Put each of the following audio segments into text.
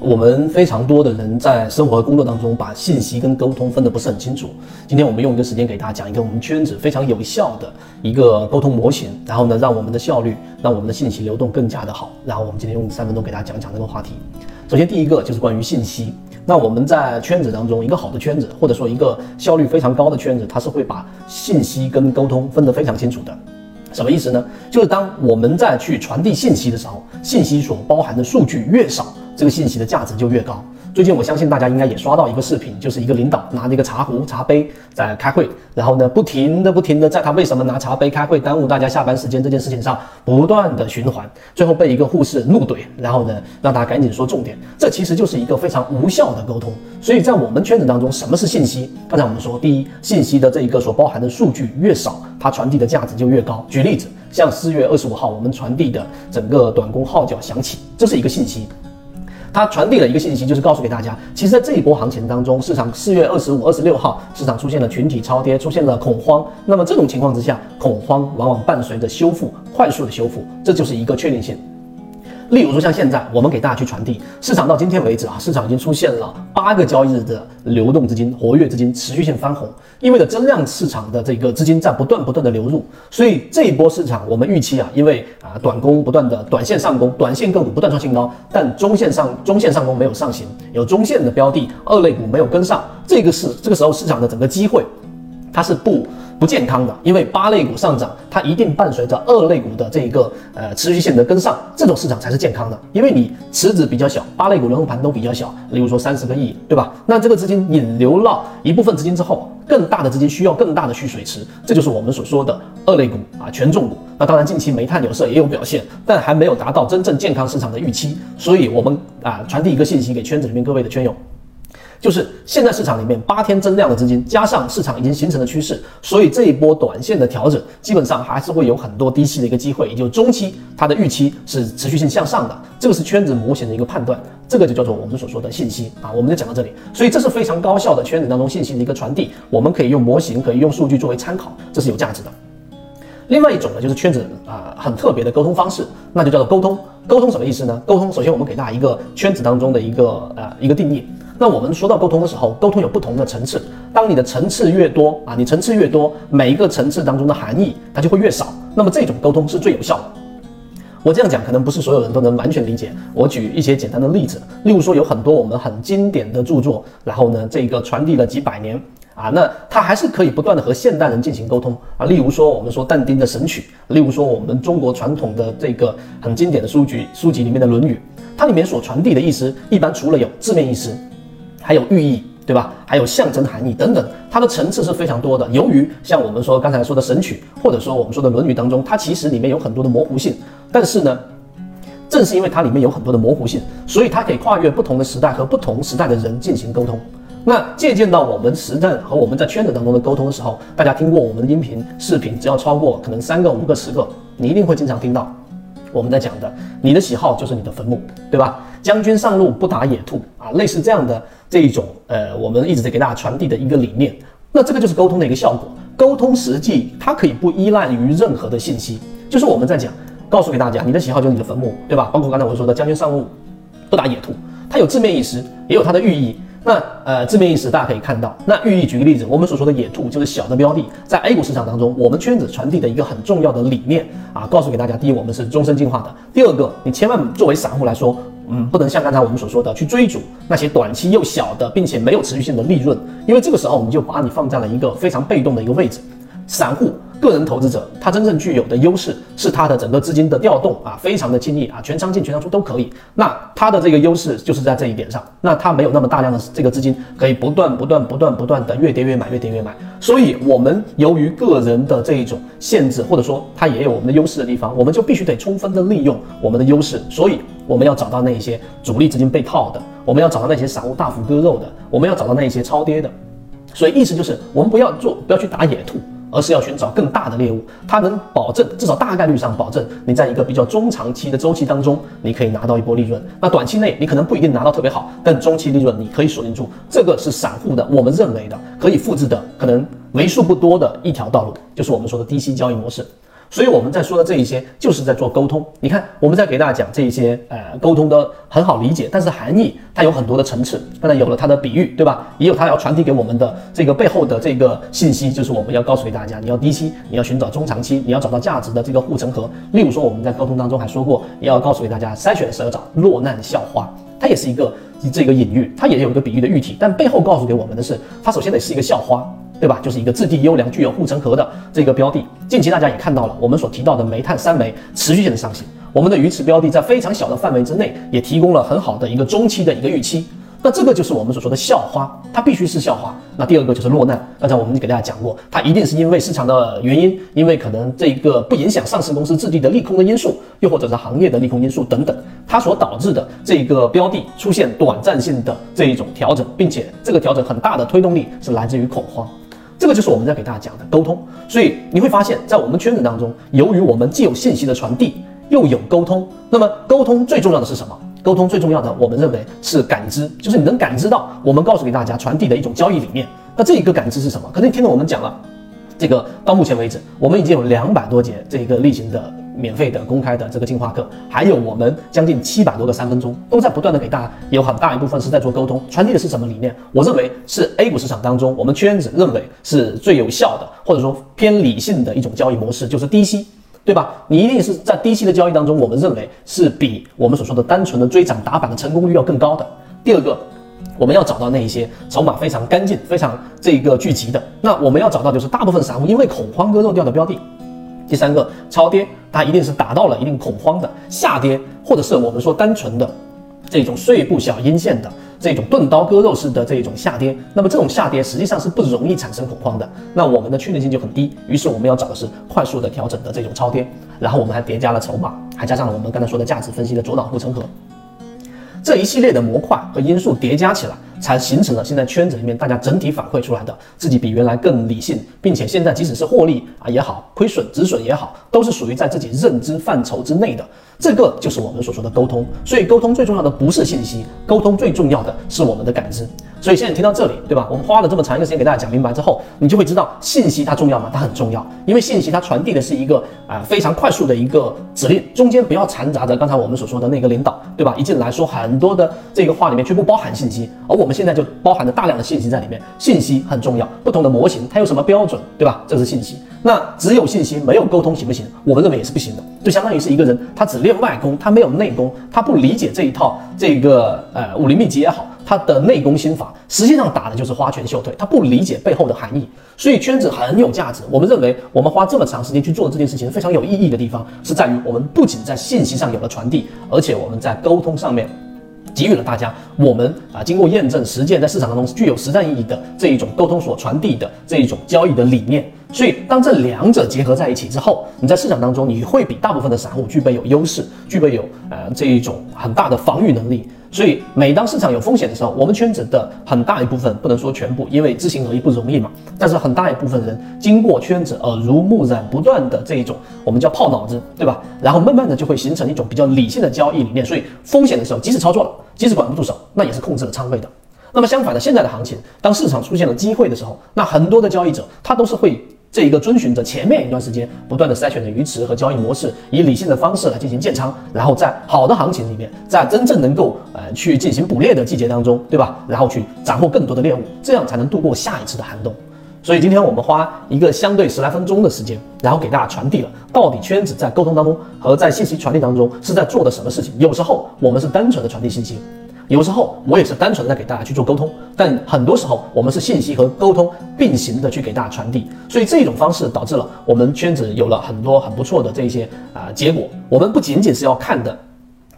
我们非常多的人在生活和工作当中，把信息跟沟通分得不是很清楚。今天我们用一个时间给大家讲一个我们圈子非常有效的一个沟通模型，然后呢，让我们的效率，让我们的信息流动更加的好。然后我们今天用三分钟给大家讲讲这个话题。首先第一个就是关于信息。那我们在圈子当中，一个好的圈子，或者说一个效率非常高的圈子，它是会把信息跟沟通分得非常清楚的。什么意思呢？就是当我们在去传递信息的时候，信息所包含的数据越少。这个信息的价值就越高。最近我相信大家应该也刷到一个视频，就是一个领导拿着一个茶壶、茶杯在开会，然后呢，不停的、不停的在他为什么拿茶杯开会耽误大家下班时间这件事情上不断的循环，最后被一个护士怒怼，然后呢，让他赶紧说重点。这其实就是一个非常无效的沟通。所以在我们圈子当中，什么是信息？刚才我们说，第一，信息的这一个所包含的数据越少，它传递的价值就越高。举例子，像四月二十五号我们传递的整个短工号角响起，这是一个信息。它传递了一个信息，就是告诉给大家，其实，在这一波行情当中，市场四月二十五、二十六号，市场出现了群体超跌，出现了恐慌。那么这种情况之下，恐慌往往伴随着修复，快速的修复，这就是一个确定性。例如说，像现在我们给大家去传递，市场到今天为止啊，市场已经出现了八个交易日的流动资金、活跃资金持续性翻红，意味着增量市场的这个资金在不断不断的流入。所以这一波市场，我们预期啊，因为啊短攻不断的短线上攻，短线个股不断创新高，但中线上中线上攻没有上行，有中线的标的二类股没有跟上，这个是这个时候市场的整个机会，它是不。不健康的，因为八类股上涨，它一定伴随着二类股的这一个呃持续性的跟上，这种市场才是健康的。因为你池子比较小，八类股轮盘都比较小，例如说三十个亿，对吧？那这个资金引流了一部分资金之后，更大的资金需要更大的蓄水池，这就是我们所说的二类股啊权重股。那当然近期煤炭有色也有表现，但还没有达到真正健康市场的预期。所以我们啊传递一个信息给圈子里面各位的圈友。就是现在市场里面八天增量的资金，加上市场已经形成的趋势，所以这一波短线的调整，基本上还是会有很多低吸的一个机会，也就是中期它的预期是持续性向上的，这个是圈子模型的一个判断，这个就叫做我们所说的信息啊，我们就讲到这里，所以这是非常高效的圈子当中信息的一个传递，我们可以用模型，可以用数据作为参考，这是有价值的。另外一种呢，就是圈子啊很特别的沟通方式，那就叫做沟通。沟通什么意思呢？沟通首先我们给大家一个圈子当中的一个呃一个定义。那我们说到沟通的时候，沟通有不同的层次。当你的层次越多啊，你层次越多，每一个层次当中的含义它就会越少。那么这种沟通是最有效的。我这样讲可能不是所有人都能完全理解。我举一些简单的例子，例如说有很多我们很经典的著作，然后呢这个传递了几百年啊，那它还是可以不断的和现代人进行沟通啊。例如说我们说但丁的《神曲》，例如说我们中国传统的这个很经典的书籍书籍里面的《论语》，它里面所传递的意思，一般除了有字面意思。还有寓意，对吧？还有象征含义等等，它的层次是非常多的。由于像我们说刚才说的《神曲》，或者说我们说的《论语》当中，它其实里面有很多的模糊性。但是呢，正是因为它里面有很多的模糊性，所以它可以跨越不同的时代和不同时代的人进行沟通。那借鉴到我们实战和我们在圈子当中的沟通的时候，大家听过我们的音频、视频，只要超过可能三个、五个、十个，你一定会经常听到我们在讲的：你的喜好就是你的坟墓，对吧？将军上路不打野兔啊，类似这样的。这一种呃，我们一直在给大家传递的一个理念，那这个就是沟通的一个效果。沟通实际它可以不依赖于任何的信息，就是我们在讲，告诉给大家，你的喜好就是你的坟墓，对吧？包括刚才我说的将军上路不打野兔，它有字面意思，也有它的寓意。那呃，字面意思大家可以看到，那寓意举个例子，我们所说的野兔就是小的标的，在 A 股市场当中，我们圈子传递的一个很重要的理念啊，告诉给大家，第一，我们是终身进化的；第二个，你千万作为散户来说。嗯，不能像刚才我们所说的去追逐那些短期又小的，并且没有持续性的利润，因为这个时候我们就把你放在了一个非常被动的一个位置。散户、个人投资者，他真正具有的优势是他的整个资金的调动啊，非常的轻易啊，全仓进、全仓出都可以。那他的这个优势就是在这一点上，那他没有那么大量的这个资金可以不断、不断、不断、不断的越跌越买、越跌越买。所以，我们由于个人的这一种限制，或者说他也有我们的优势的地方，我们就必须得充分的利用我们的优势。所以。我们要找到那些主力资金被套的，我们要找到那些散户大幅割肉的，我们要找到那些超跌的。所以意思就是，我们不要做，不要去打野兔，而是要寻找更大的猎物。它能保证至少大概率上保证你在一个比较中长期的周期当中，你可以拿到一波利润。那短期内你可能不一定拿到特别好，但中期利润你可以锁定住。这个是散户的，我们认为的可以复制的，可能为数不多的一条道路，就是我们说的低息交易模式。所以我们在说的这一些，就是在做沟通。你看，我们在给大家讲这一些，呃，沟通的很好理解，但是含义它有很多的层次。当然有了它的比喻，对吧？也有它要传递给我们的这个背后的这个信息，就是我们要告诉给大家，你要低吸，你要寻找中长期，你要找到价值的这个护城河。例如说，我们在沟通当中还说过，也要告诉给大家，筛选的时候找落难校花，它也是一个这个隐喻，它也有一个比喻的喻体，但背后告诉给我们的是，它首先得是一个校花。对吧？就是一个质地优良、具有护城河的这个标的。近期大家也看到了，我们所提到的煤炭三煤持续性的上行，我们的鱼池标的在非常小的范围之内，也提供了很好的一个中期的一个预期。那这个就是我们所说的校花，它必须是校花。那第二个就是落难。刚才我们给大家讲过，它一定是因为市场的原因，因为可能这一个不影响上市公司质地的利空的因素，又或者是行业的利空因素等等，它所导致的这个标的出现短暂性的这一种调整，并且这个调整很大的推动力是来自于恐慌。这个就是我们在给大家讲的沟通，所以你会发现在我们圈子当中，由于我们既有信息的传递，又有沟通，那么沟通最重要的是什么？沟通最重要的，我们认为是感知，就是你能感知到我们告诉给大家传递的一种交易理念。那这一个感知是什么？可能你听到我们讲了，这个到目前为止，我们已经有两百多节这个例行的。免费的、公开的这个进化课，还有我们将近七百多个三分钟，都在不断的给大家，有很大一部分是在做沟通，传递的是什么理念？我认为是 A 股市场当中，我们圈子认为是最有效的，或者说偏理性的一种交易模式，就是低吸，对吧？你一定是在低吸的交易当中，我们认为是比我们所说的单纯的追涨打板的成功率要更高的。第二个，我们要找到那一些筹码非常干净、非常这个聚集的，那我们要找到就是大部分散户因为恐慌割肉掉的标的。第三个超跌，它一定是达到了一定恐慌的下跌，或者是我们说单纯的这种碎步小阴线的这种钝刀割肉式的这种下跌。那么这种下跌实际上是不容易产生恐慌的，那我们的确定性就很低。于是我们要找的是快速的调整的这种超跌，然后我们还叠加了筹码，还加上了我们刚才说的价值分析的左脑护城河，这一系列的模块和因素叠加起来。才形成了现在圈子里面大家整体反馈出来的自己比原来更理性，并且现在即使是获利啊也好，亏损止损也好，都是属于在自己认知范畴之内的。这个就是我们所说的沟通。所以沟通最重要的不是信息，沟通最重要的是我们的感知。所以现在听到这里，对吧？我们花了这么长一个时间给大家讲明白之后，你就会知道信息它重要吗？它很重要，因为信息它传递的是一个啊非常快速的一个指令，中间不要掺杂着刚才我们所说的那个领导，对吧？一进来说很多的这个话里面却不包含信息，而我我们现在就包含了大量的信息在里面。信息很重要，不同的模型它有什么标准，对吧？这是信息。那只有信息没有沟通行不行？我们认为也是不行的，就相当于是一个人他只练外功，他没有内功，他不理解这一套这个呃武林秘籍也好。他的内功心法实际上打的就是花拳绣腿，他不理解背后的含义，所以圈子很有价值。我们认为，我们花这么长时间去做这件事情非常有意义的地方，是在于我们不仅在信息上有了传递，而且我们在沟通上面给予了大家我们啊经过验证实践在市场当中具有实战意义的这一种沟通所传递的这一种交易的理念。所以当这两者结合在一起之后，你在市场当中你会比大部分的散户具备有优势，具备有呃这一种很大的防御能力。所以，每当市场有风险的时候，我们圈子的很大一部分，不能说全部，因为知行合一不容易嘛。但是很大一部分人经过圈子耳濡目染，不断的这一种我们叫泡脑子，对吧？然后慢慢的就会形成一种比较理性的交易理念。所以风险的时候，即使操作了，即使管不住手，那也是控制了仓位的。那么相反的，现在的行情，当市场出现了机会的时候，那很多的交易者他都是会。这一个遵循着前面一段时间不断的筛选的鱼池和交易模式，以理性的方式来进行建仓，然后在好的行情里面，在真正能够呃去进行捕猎的季节当中，对吧？然后去斩获更多的猎物，这样才能度过下一次的寒冬。所以今天我们花一个相对十来分钟的时间，然后给大家传递了到底圈子在沟通当中和在信息传递当中是在做的什么事情。有时候我们是单纯的传递信息。有时候我也是单纯的在给大家去做沟通，但很多时候我们是信息和沟通并行的去给大家传递，所以这种方式导致了我们圈子有了很多很不错的这些啊结果。我们不仅仅是要看的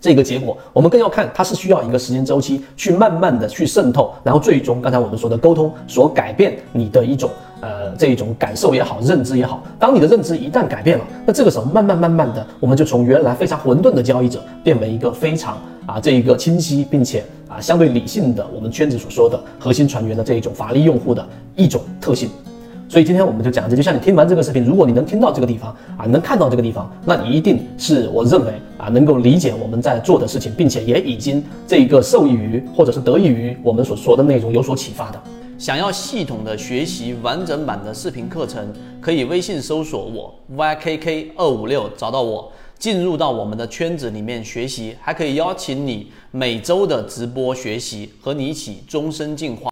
这个结果，我们更要看它是需要一个时间周期去慢慢的去渗透，然后最终刚才我们说的沟通所改变你的一种呃这一种感受也好，认知也好。当你的认知一旦改变了，那这个时候慢慢慢慢的，我们就从原来非常混沌的交易者变为一个非常。啊，这一个清晰并且啊相对理性的，我们圈子所说的核心船员的这一种法力用户的一种特性。所以今天我们就讲这，就像你听完这个视频，如果你能听到这个地方啊，能看到这个地方，那你一定是我认为啊能够理解我们在做的事情，并且也已经这个受益于或者是得益于我们所说的内容有所启发的。想要系统的学习完整版的视频课程，可以微信搜索我 ykk 二五六找到我，进入到我们的圈子里面学习，还可以邀请你每周的直播学习，和你一起终身进化。